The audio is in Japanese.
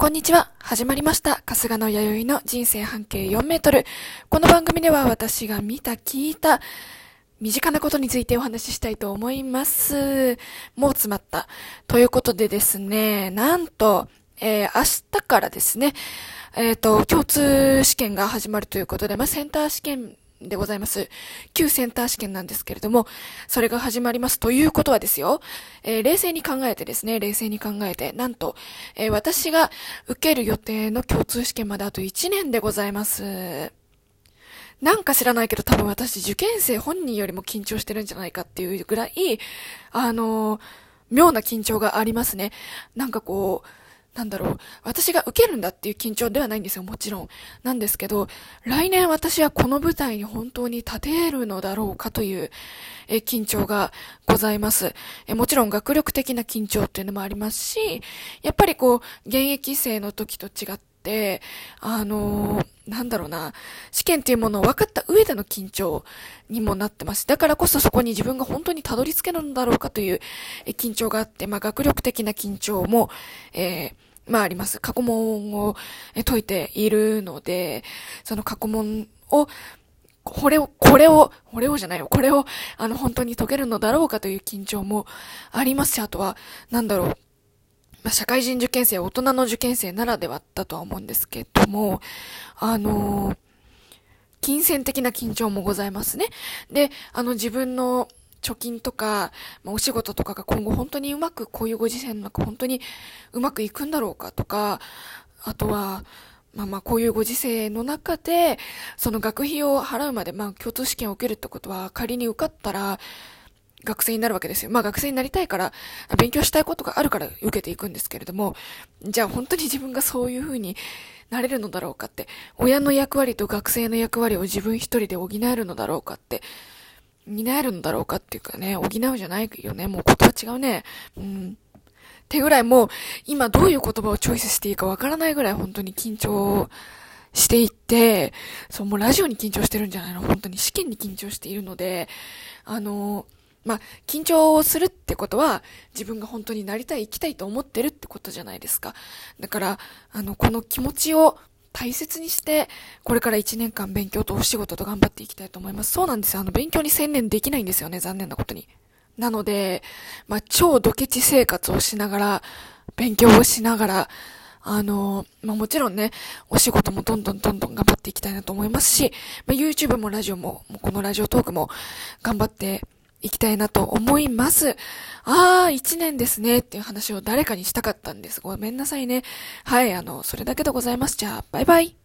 こんにちは。始まりました。春日の弥生の人生半径4メートル。この番組では私が見た、聞いた、身近なことについてお話ししたいと思います。もう詰まった。ということでですね、なんと、えー、明日からですね、えっ、ー、と、共通試験が始まるということで、まあ、センター試験でございます。旧センター試験なんですけれども、それが始まりますということはですよ、えー、冷静に考えてですね、冷静に考えて、なんと、えー、私が受ける予定の共通試験まであと1年でございます。なんか知らないけど多分私受験生本人よりも緊張してるんじゃないかっていうぐらい、あのー、妙な緊張がありますね。なんかこう、なんだろう、私が受けるんだっていう緊張ではないんですよ、もちろん。なんですけど、来年私はこの舞台に本当に立てるのだろうかという、え緊張がございます。えもちろん学力的な緊張っていうのもありますし、やっぱりこう、現役生の時と違って、あのー、なんだろうな、試験っていうものを分かった上での緊張にもなってます。だからこそそこに自分が本当にたどり着けるんだろうかという緊張があって、まあ学力的な緊張も、えーまああります。過去問を解いているので、その過去問を、これを、これを、これをじゃないよ、これを、あの、本当に解けるのだろうかという緊張もありますし、あとは、なんだろう、ま、社会人受験生、大人の受験生ならではだとは思うんですけども、あのー、金銭的な緊張もございますね。で、あの自分の貯金とか、まあ、お仕事とかが今後本当にうまく、こういうご時世の中本当にうまくいくんだろうかとか、あとは、まあまあこういうご時世の中で、その学費を払うまで、まあ共通試験を受けるってことは仮に受かったら、学生になるわけですよ。まあ学生になりたいから、勉強したいことがあるから受けていくんですけれども、じゃあ本当に自分がそういうふうになれるのだろうかって、親の役割と学生の役割を自分一人で補えるのだろうかって、担えるんだろうかっていうかね、補うじゃないよね。もう言葉違うね。うん。ってぐらいもう、今どういう言葉をチョイスしていいかわからないぐらい本当に緊張していって、そう、もうラジオに緊張してるんじゃないの？本当に試験に緊張しているので、あの、まあ、緊張をするってことは、自分が本当になりたい、生きたいと思ってるってことじゃないですか。だから、あの、この気持ちを大切にして、これから1年間勉強とお仕事と頑張っていきたいと思います。そうなんですよ。あの、勉強に専念できないんですよね。残念なことに。なので、まあ、超ドケチ生活をしながら、勉強をしながら、あの、まあ、もちろんね、お仕事もどんどんどんどん頑張っていきたいなと思いますし、まあ、YouTube もラジオも、もこのラジオトークも頑張っていきたいなと思います。あー、一年ですねっていう話を誰かにしたかったんです。ごめんなさいね。はい、あの、それだけでございます。じゃあ、バイバイ。